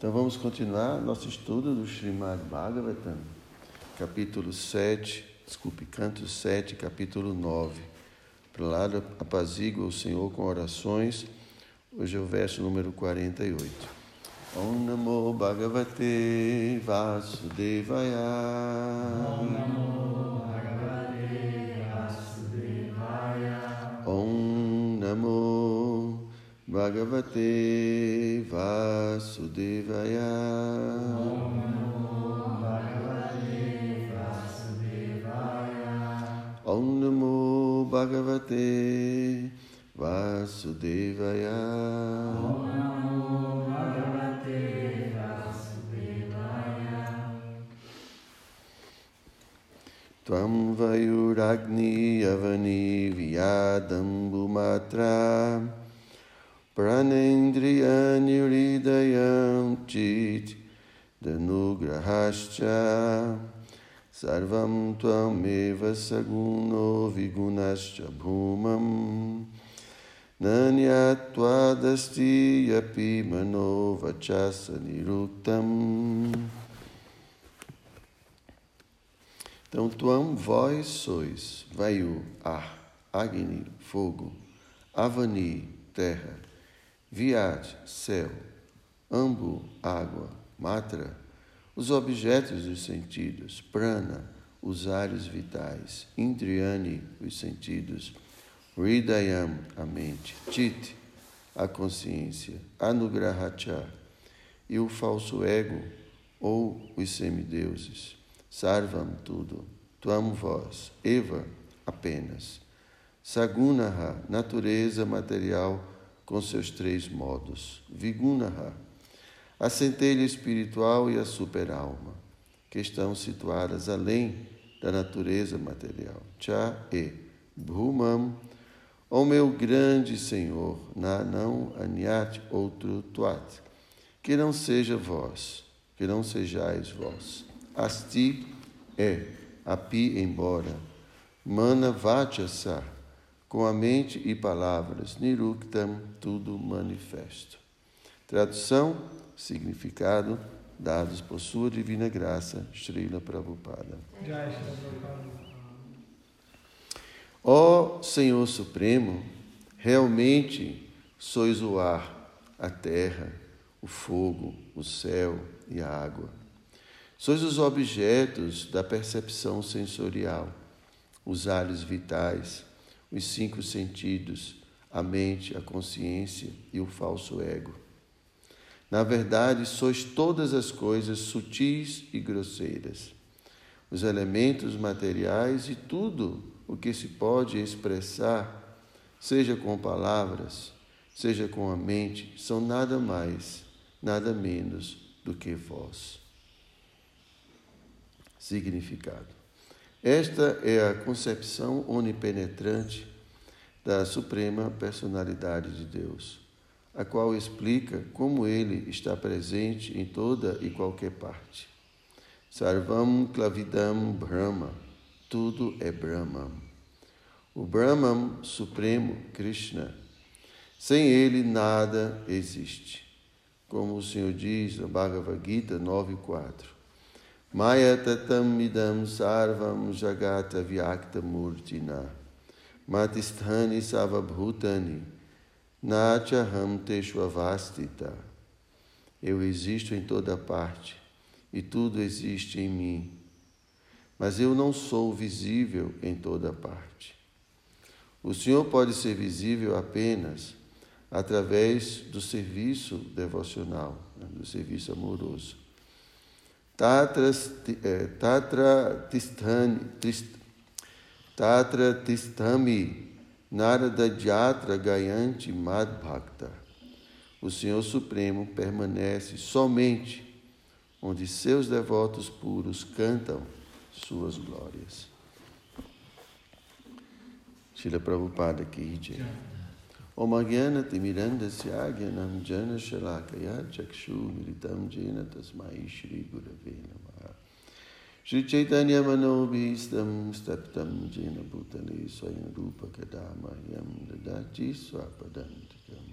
Então vamos continuar nosso estudo do Srimad Bhagavatam, capítulo 7, desculpe, canto 7, capítulo 9. Para lá apazigua o Senhor com orações. Hoje é o verso número 48. Om Namo Bhagavate Vasudevaya. Om Namo Bhagavate Vasudevaya. Om Namo Bhagavate Vasudevaya. Om Bhagavate Vasudevaya. Om Namo Bhagavate Vasudevaya. Om Namo Bhagavate Vasudevaya. Tvam Vayuragni Avani Vyadambumatra Pranendriyani Hridayam Chit Danugrahascha Sarvam Tvameva Saguno Vigunascha Bhumam Nanyatwadasti Yapi Mano Niruktam. Então, Tuam, vós sois, Vayu, ar, Agni, fogo, Avani, terra, Viad, céu, Ambu, água, Matra, os objetos dos sentidos, Prana, os ares vitais, Indriani, os sentidos, Hridayam, a mente, Chit, a consciência, Anugrahacha, e o falso ego, ou os semideuses, Sarvam, tudo, Tuam, vós, Eva, apenas, Sagunaha, natureza material com seus três modos, Vigunaha, a centelha espiritual e a superalma, que estão situadas além da natureza material, Cha e Bhumam, Ó meu grande Senhor, na não outro tuat, que não seja vós, que não sejais vós. Asti é, api embora, mana vachasa, com a mente e palavras, niruktam, tudo manifesto. Tradução, significado, dados por sua divina graça, Srila Prabhupada. Ó Senhor Supremo, realmente sois o ar, a terra, o fogo, o céu e a água. Sois os objetos da percepção sensorial, os ares vitais, os cinco sentidos, a mente, a consciência e o falso ego. Na verdade, sois todas as coisas sutis e grosseiras, os elementos materiais e tudo o que se pode expressar, seja com palavras, seja com a mente, são nada mais, nada menos do que vós. Significado. Esta é a concepção onipenetrante da Suprema Personalidade de Deus, a qual explica como ele está presente em toda e qualquer parte. Sarvam Klavidam Brahma tudo é Brahman. O Brahman Supremo, Krishna, sem ele nada existe. Como o Senhor diz no Bhagavad Gita 9.4. Maya tatam midam sarvam jagata vyakta murtina matisthani savabhutani nachaham teshwavastita. Eu existo em toda parte e tudo existe em mim mas eu não sou visível em toda parte. O Senhor pode ser visível apenas através do serviço devocional, né, do serviço amoroso. Tatra, tatra tistami narada jatra gayanti madbhakta. O Senhor Supremo permanece somente onde seus devotos puros cantam suas glórias. Shila Prabhupada ki jai. ומגנת עם אילנדה סייגנם ג'נה שלה כיד שקשו מריתם ג'ינה תסמאי שרי גורבי נמר. श्री चैतन्य मनोभीष्टम स्तप्तम जेन भूतले स्वयं रूप कदामह्यम ददाचि स्वापदंतिकम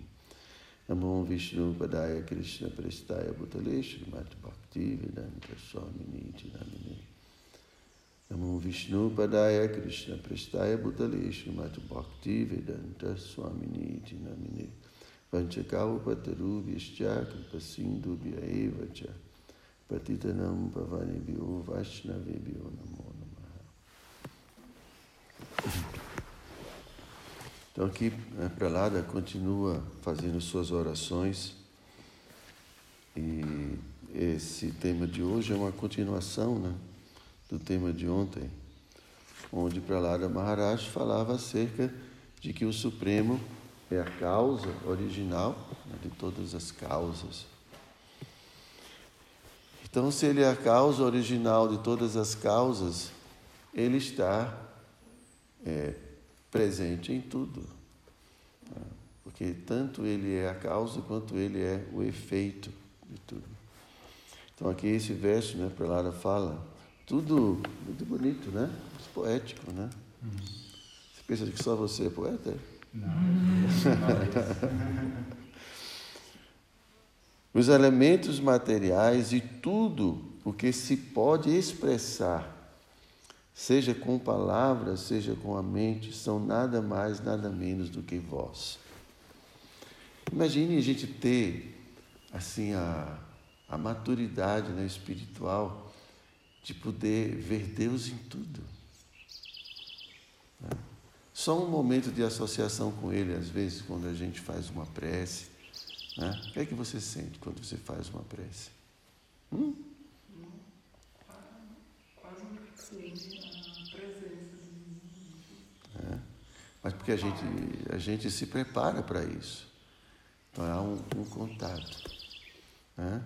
नमो विष्णुपदाय कृष्णपृष्ठाय भूतले श्रीमद्भक्ति वेदांत स्वामिनी चिनामिनी Namo Vishnu Padaya Krishna Prestaya Bhutale Srimati Bhakti Vedanta Swami Niti Namine Vanchakau Pataru Vishcha Kripasindu Bhyaeva Cha Patitanam Pavani Bhyo Vaishnavi Bhyo Namo Namaha Então aqui a Pralada continua fazendo suas orações. E esse tema de hoje é uma continuação né, do tema de ontem, onde Pralada Maharaj falava acerca de que o Supremo é a causa original né, de todas as causas. Então, se ele é a causa original de todas as causas, ele está é, presente em tudo. Porque tanto ele é a causa quanto ele é o efeito de tudo. Então aqui esse verso, né, Lara fala, tudo muito bonito, né? Muito poético, né? Você pensa que só você é poeta? Não. Os elementos materiais e tudo o que se pode expressar seja com palavras, seja com a mente, são nada mais, nada menos do que vós. Imagine a gente ter assim a, a maturidade né, espiritual de poder ver Deus em tudo. Né? Só um momento de associação com Ele, às vezes, quando a gente faz uma prece. Né? O que é que você sente quando você faz uma prece? Hum? mas porque a gente, a gente se prepara para isso. Então há um, um contato. Né?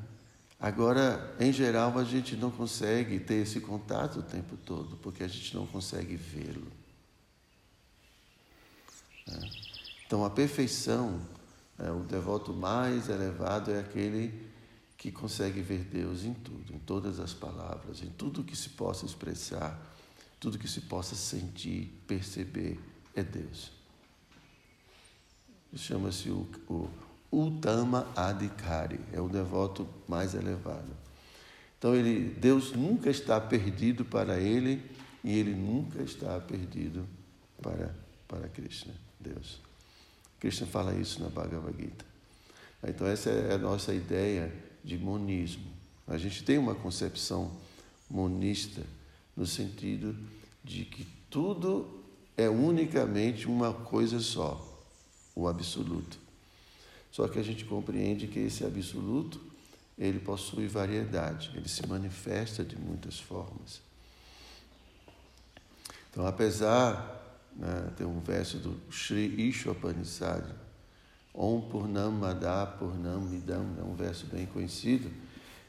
Agora, em geral, a gente não consegue ter esse contato o tempo todo, porque a gente não consegue vê-lo. Né? Então, a perfeição, né, o devoto mais elevado é aquele que consegue ver Deus em tudo, em todas as palavras, em tudo que se possa expressar, tudo que se possa sentir, perceber é Deus. Chama-se o, o Utama Adhikari, é o devoto mais elevado. Então ele, Deus nunca está perdido para ele e ele nunca está perdido para, para Krishna, Deus. Krishna fala isso na Bhagavad Gita. Então essa é a nossa ideia de monismo. A gente tem uma concepção monista no sentido de que tudo é unicamente uma coisa só, o absoluto. Só que a gente compreende que esse absoluto, ele possui variedade, ele se manifesta de muitas formas. Então, apesar, né, tem um verso do Sri Ishopanishad, Om Purnam Madha Purnam Midam, é um verso bem conhecido,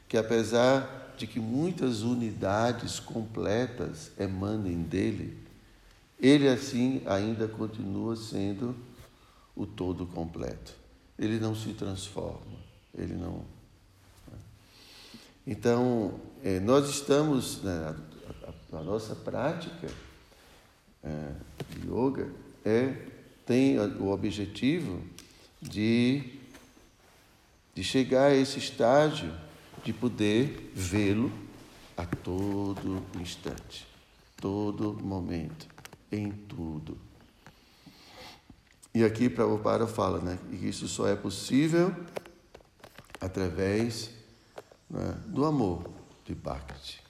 que apesar de que muitas unidades completas emanem dele, ele assim ainda continua sendo o todo completo. Ele não se transforma, ele não. Né? Então, é, nós estamos, né, a, a, a, nossa prática é, de yoga é, tem o objetivo de, de chegar a esse estágio de poder vê-lo a todo instante, todo momento em tudo. E aqui Prabhupada fala né, que isso só é possível através né, do amor de Bhakti.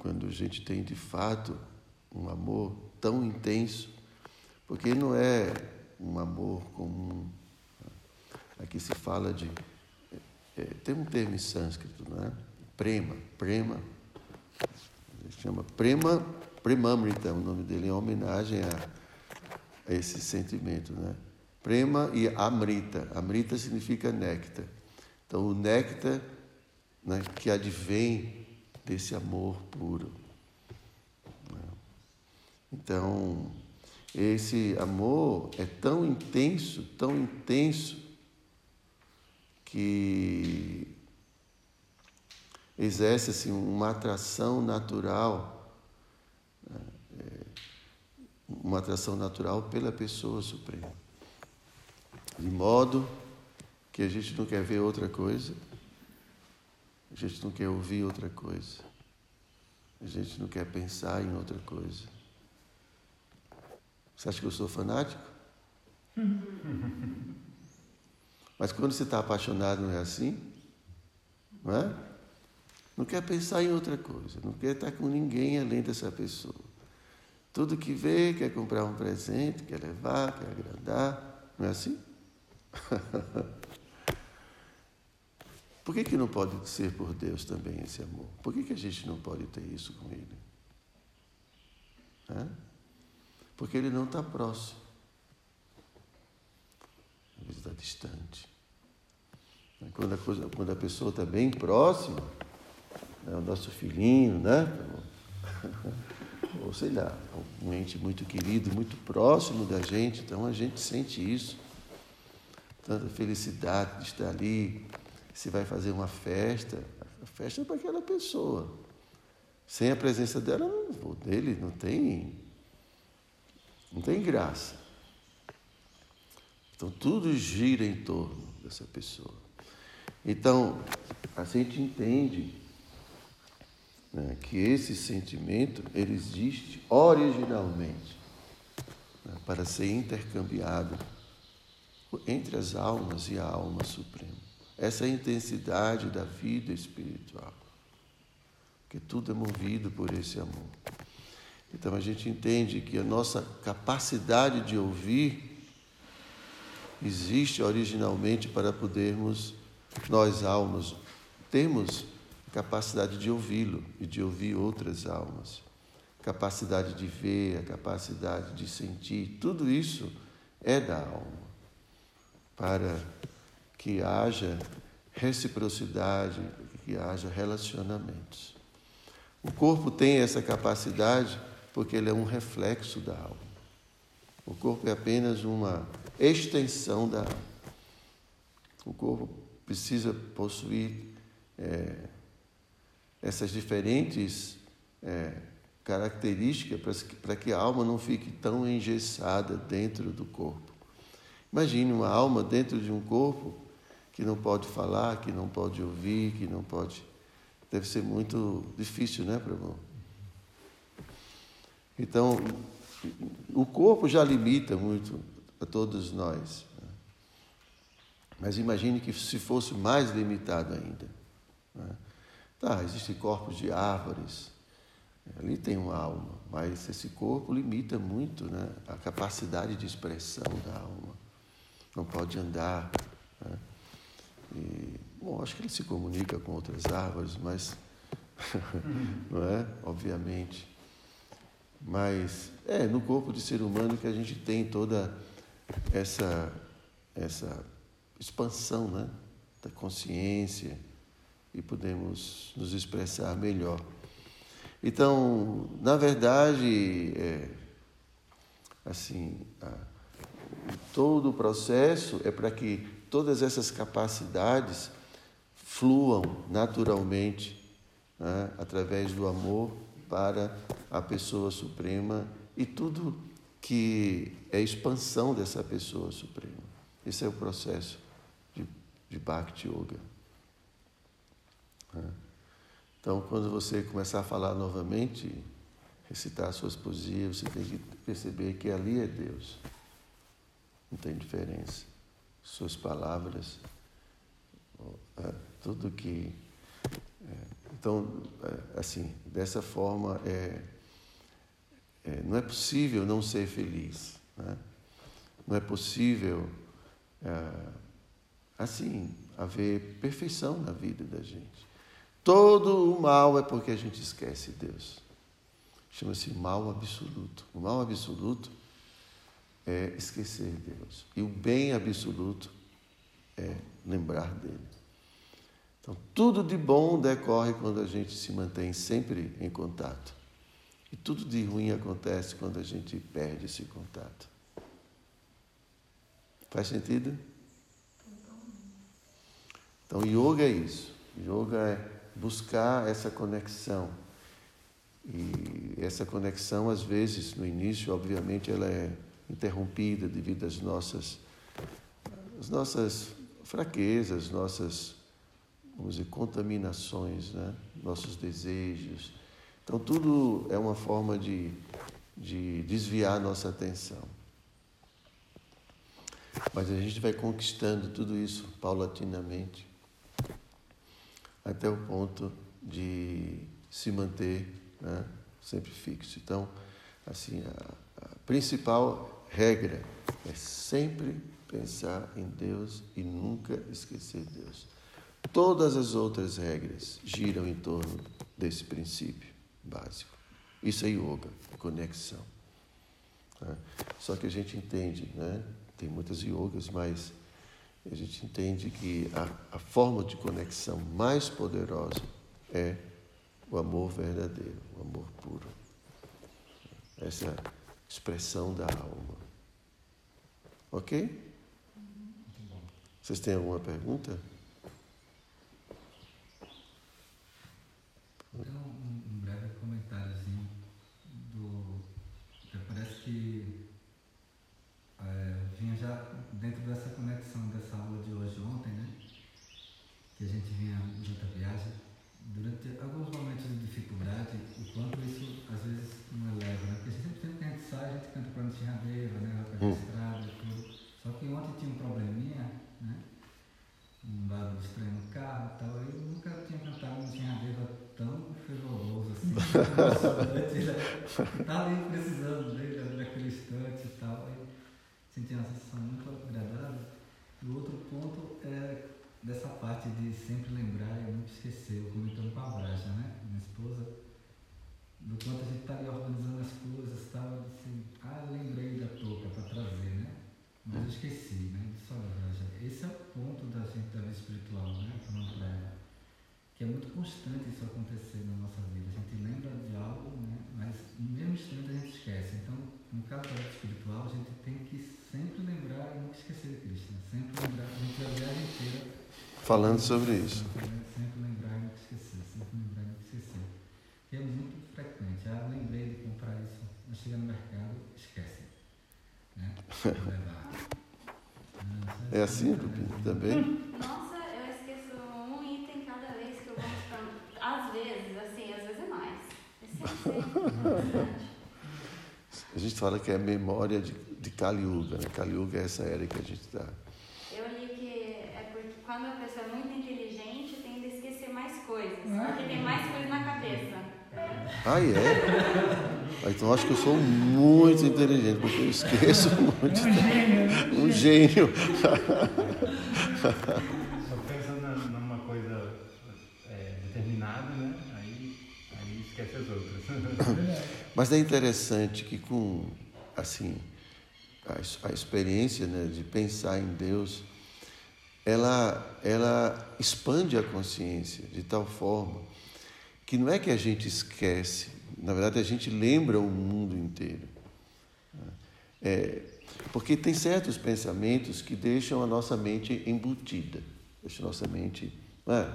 Quando a gente tem de fato um amor tão intenso, porque não é um amor comum. Né. Aqui se fala de. É, tem um termo em sânscrito, não é? Prema. Prema chama Prema, Premamrita, o nome dele, em homenagem a, a esse sentimento, né? Prema e Amrita. Amrita significa néctar. Então, o néctar né, que advém desse amor puro. Né? Então, esse amor é tão intenso, tão intenso, que exerce assim, uma atração natural é, uma atração natural pela pessoa suprema. De modo que a gente não quer ver outra coisa, a gente não quer ouvir outra coisa, a gente não quer pensar em outra coisa. Você acha que eu sou fanático? Mas quando você está apaixonado, não é assim? Não é? Não quer pensar em outra coisa, não quer estar com ninguém além dessa pessoa. Tudo que vê, quer comprar um presente, quer levar, quer agradar. Não é assim? Por que, que não pode ser por Deus também esse amor? Por que, que a gente não pode ter isso com Ele? É? Porque Ele não está próximo. Às vezes está distante. Quando a, coisa, quando a pessoa está bem próxima, é o nosso filhinho, né? Ou sei lá, um ente muito querido, muito próximo da gente, então a gente sente isso. Tanta felicidade de estar ali, se vai fazer uma festa, a festa é para aquela pessoa. Sem a presença dela, dele não tem, não tem graça. Então tudo gira em torno dessa pessoa. Então, a gente entende né, que esse sentimento ele existe originalmente né, para ser intercambiado entre as almas e a alma suprema essa intensidade da vida espiritual. Porque tudo é movido por esse amor. Então a gente entende que a nossa capacidade de ouvir existe originalmente para podermos, nós almas, temos capacidade de ouvi-lo e de ouvir outras almas. Capacidade de ver, a capacidade de sentir, tudo isso é da alma. Para que haja reciprocidade, que haja relacionamentos. O corpo tem essa capacidade porque ele é um reflexo da alma. O corpo é apenas uma extensão da alma. O corpo precisa possuir é, essas diferentes é, características para que a alma não fique tão engessada dentro do corpo. Imagine uma alma dentro de um corpo que não pode falar, que não pode ouvir, que não pode. Deve ser muito difícil, né, Prabhu? Então, o corpo já limita muito a todos nós. Né? Mas imagine que se fosse mais limitado ainda. Né? Tá, existem corpos de árvores, ali tem uma alma, mas esse corpo limita muito né, a capacidade de expressão da alma. Não pode andar. Né? E, bom, acho que ele se comunica com outras árvores, mas. não é? Obviamente. Mas é no corpo de ser humano que a gente tem toda essa, essa expansão né? da consciência e podemos nos expressar melhor. Então, na verdade, é, assim, a, todo o processo é para que todas essas capacidades fluam naturalmente né, através do amor para a pessoa suprema e tudo que é expansão dessa pessoa suprema. Esse é o processo de, de Bhakti Yoga. Né. Então, quando você começar a falar novamente, recitar suas poesias, você tem que perceber que ali é Deus. Não tem diferença suas palavras, é, tudo que. É, então, é, assim, dessa forma, é, é, não é possível não ser feliz. Né? Não é possível, é, assim, haver perfeição na vida da gente. Todo o mal é porque a gente esquece Deus. Chama-se mal absoluto. O mal absoluto é esquecer Deus. E o bem absoluto é lembrar dele. Então, tudo de bom decorre quando a gente se mantém sempre em contato. E tudo de ruim acontece quando a gente perde esse contato. Faz sentido? Então, yoga é isso. Yoga é buscar essa conexão. E essa conexão, às vezes, no início, obviamente, ela é interrompida devido às nossas, às nossas fraquezas, nossas, vamos dizer, contaminações, né? nossos desejos. Então, tudo é uma forma de, de desviar nossa atenção. Mas a gente vai conquistando tudo isso paulatinamente, até o ponto de se manter né, sempre fixo. Então, assim, a, a principal regra é sempre pensar em Deus e nunca esquecer Deus. Todas as outras regras giram em torno desse princípio básico. Isso é yoga, conexão. Né? Só que a gente entende, né? tem muitas yogas, mas a gente entende que a, a forma de conexão mais poderosa é o amor verdadeiro, o amor puro. Essa expressão da alma. Ok? Vocês têm alguma pergunta? Estava ali precisando dele, naquele instante e tal. Aí senti uma sensação muito agradável. E o outro ponto é dessa parte de sempre lembrar e nunca esquecer. Eu comentando com a Braja, né? Minha esposa, do quanto a gente está ali organizando as coisas e tal. Eu disse, ah, lembrei da touca para trazer, né? Mas eu esqueci, né? Olha, Braja, esse é o ponto da gente da vida espiritual, né? Que é muito constante isso acontecer na nossa vida. A gente lembra de algo, né? mas no mesmo instante a gente esquece. Então, no caso da vida espiritual, a gente tem que sempre lembrar e nunca esquecer de Cristo. Né? Sempre lembrar, a gente a viagem inteira. Falando sobre isso. Sempre lembrar e nunca esquecer, sempre lembrar e nunca esquecer. E é muito frequente. Ah, lembrei de comprar isso. Mas chega no mercado, esquece. Né? Levar. É assim, Pupim, também? Nossa, eu esqueço um item cada vez que eu vou. Às vezes, assim, às vezes é mais. A gente fala que é memória de, de Kali Yuga, né? Kali Yuga é essa era que a gente está. Eu li que é porque quando a pessoa é muito inteligente, tende a esquecer mais coisas. Porque tem mais coisas na cabeça. Ah, é? Ah, então acho que eu sou muito inteligente, porque eu esqueço muito. Um gênio. Um gênio. Mas é interessante que com assim a, a experiência né, de pensar em Deus, ela, ela expande a consciência de tal forma que não é que a gente esquece, na verdade a gente lembra o mundo inteiro. É, porque tem certos pensamentos que deixam a nossa mente embutida, deixam a nossa mente. É?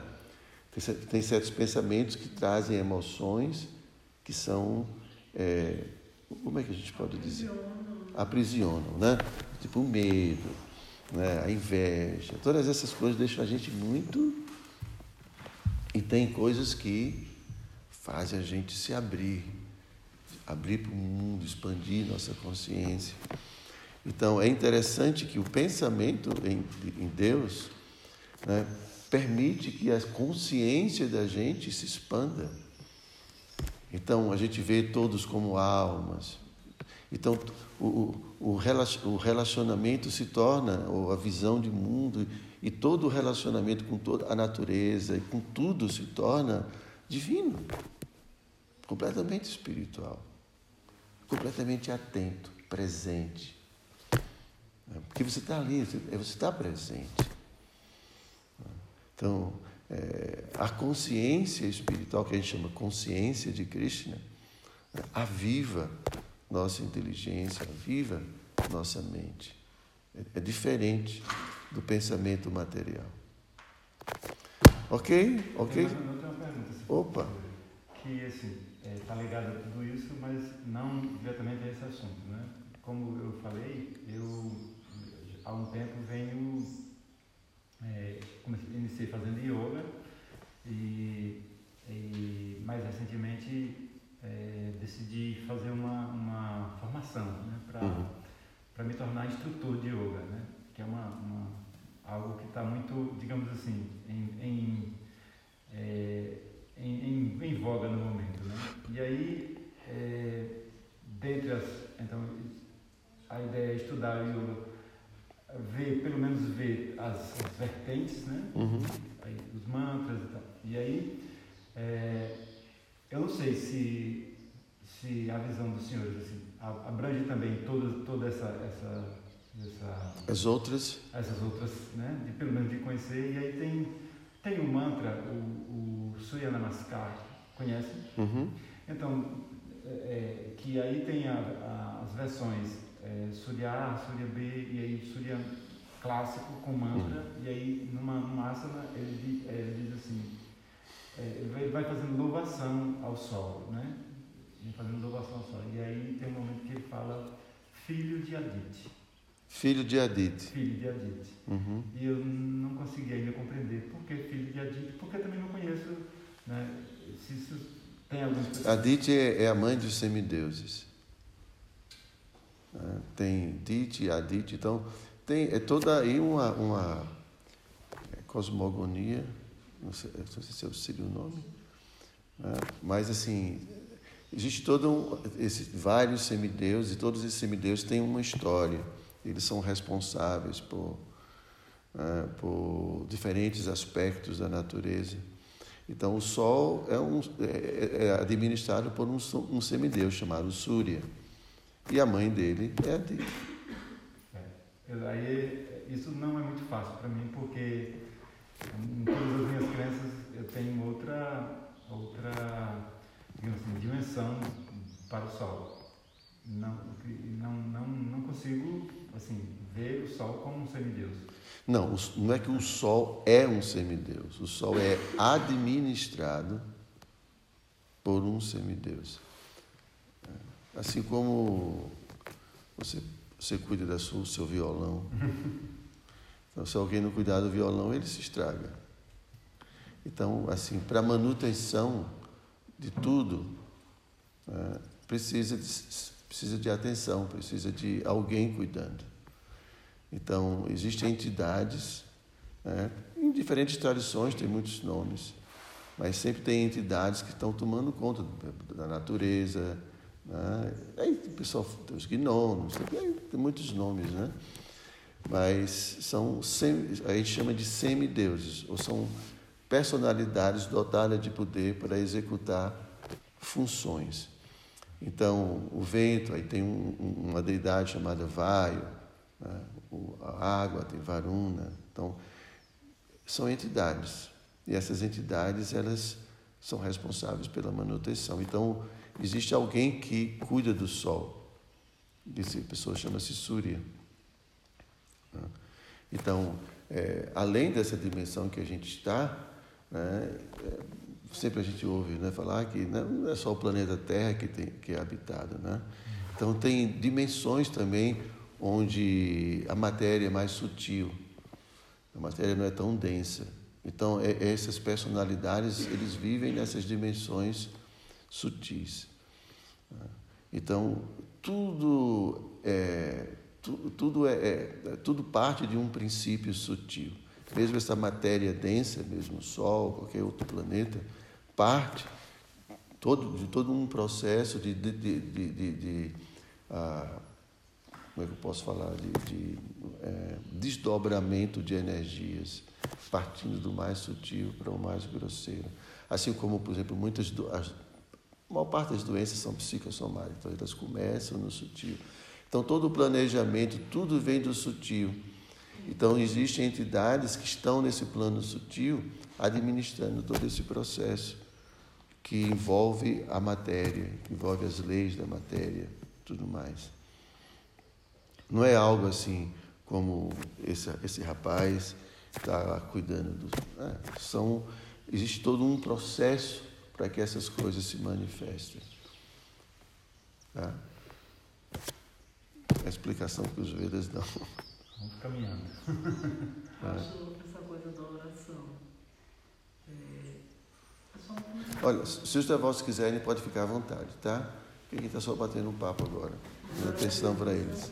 Tem, tem certos pensamentos que trazem emoções que são é, como é que a gente pode dizer? Aprisionam, né? Tipo o medo, né? a inveja, todas essas coisas deixam a gente muito. E tem coisas que fazem a gente se abrir, abrir para o mundo, expandir nossa consciência. Então é interessante que o pensamento em, em Deus né, permite que a consciência da gente se expanda. Então, a gente vê todos como almas. Então, o, o, o relacionamento se torna, ou a visão de mundo, e todo o relacionamento com toda a natureza e com tudo se torna divino, completamente espiritual, completamente atento, presente. Porque você está ali, você está presente. Então, é, a consciência espiritual, que a gente chama consciência de Krishna, né, aviva nossa inteligência, aviva nossa mente. É, é diferente do pensamento material. Ok? Ok? Eu tenho uma pergunta. Opa! que assim está é, ligado a tudo isso, mas não diretamente a esse assunto, né? Como eu falei, eu há um tempo venho é, comecei, iniciei fazendo yoga e, e mais recentemente é, decidi fazer uma, uma formação né, para uhum. me tornar instrutor de yoga, né? que é uma, uma algo que está muito, digamos assim, em, em, é, em, em, em, voga no momento. Né? E aí, é, dentre as. Então, a ideia é estudar yoga ver, pelo menos ver as, as vertentes, né? Uhum. Aí, os mantras e tal. E aí, é, eu não sei se, se a visão dos senhores assim, abrange também toda, toda essa, essa, essa... As outras? Essas outras, né? De, pelo menos de conhecer. E aí tem, tem um mantra, o, o Surya Namaskar, conhece? Uhum. Então, é, é, que aí tem a, a, as versões é, Surya A, Surya B, e aí Surya clássico com mantra, uhum. e aí numa, numa asana ele, ele diz assim, é, ele vai fazendo louvação ao sol, né? Ele fazendo louvação ao sol. E aí tem um momento que ele fala filho de Adite. Filho de Adite. Filho de Adite. Uhum. E eu não consegui ainda compreender por que filho de Adite, porque eu também não conheço, né? Se isso tem algum... Adite é, é a mãe dos semideuses. Né? Tem Dite, Adite, então tem é toda aí uma, uma é, cosmogonia, não sei, não sei se seria o nome, né? mas assim, existe todo um, esse, vários semideuses e todos esses semideuses têm uma história, eles são responsáveis por, né, por diferentes aspectos da natureza. Então, o Sol é, um, é, é administrado por um, um semideus chamado Surya. E a mãe dele é a dele. É, aí, isso não é muito fácil para mim, porque em todas as minhas crenças eu tenho outra, outra assim, dimensão para o sol. Não, não, não, não consigo assim, ver o sol como um semideus. Não, não é que o sol é um semideus. O sol é administrado por um semideus. Assim como você, você cuida do seu, seu violão. Então, se alguém não cuidar do violão, ele se estraga. Então, assim, para manutenção de tudo, é, precisa, de, precisa de atenção, precisa de alguém cuidando. Então, existem entidades, né, em diferentes tradições, tem muitos nomes, mas sempre tem entidades que estão tomando conta da natureza, né? Aí o pessoal tem os gnomos, tem muitos nomes, né? Mas são a gente chama de semideuses, ou são personalidades dotadas de poder para executar funções. Então, o vento, aí tem um, uma deidade chamada Vaio, né? a água tem Varuna. Então, são entidades. E essas entidades, elas são responsáveis pela manutenção. Então, existe alguém que cuida do sol. Essa pessoa chama-se Surya. Então, é, além dessa dimensão que a gente está, né, sempre a gente ouve né, falar que né, não é só o planeta Terra que, tem, que é habitado. Né? Então, tem dimensões também onde a matéria é mais sutil, a matéria não é tão densa. Então, é, essas personalidades, eles vivem nessas dimensões sutis. Então, tudo é, tudo, é, é, tudo parte de um princípio sutil. Mesmo essa matéria densa, mesmo o Sol, qualquer outro planeta, parte todo, de todo um processo de, de, de, de, de ah, como é que eu posso falar, de, é, desdobramento de energias, partindo do mais sutil para o mais grosseiro. Assim como, por exemplo, muitas do, as, a maior parte das doenças são psicossomáticas, então elas começam no sutil. Então todo o planejamento, tudo vem do sutil. Então existem entidades que estão nesse plano sutil administrando todo esse processo que envolve a matéria, envolve as leis da matéria, tudo mais. Não é algo assim como esse, esse rapaz está cuidando do. É, são, existe todo um processo para que essas coisas se manifestem. Tá? A explicação que os Vedas dão. Vamos caminhando. Acho essa coisa da oração. É, é Olha, se os devotos quiserem, pode ficar à vontade, tá? Porque aqui está só batendo um papo agora. Dando atenção para eles.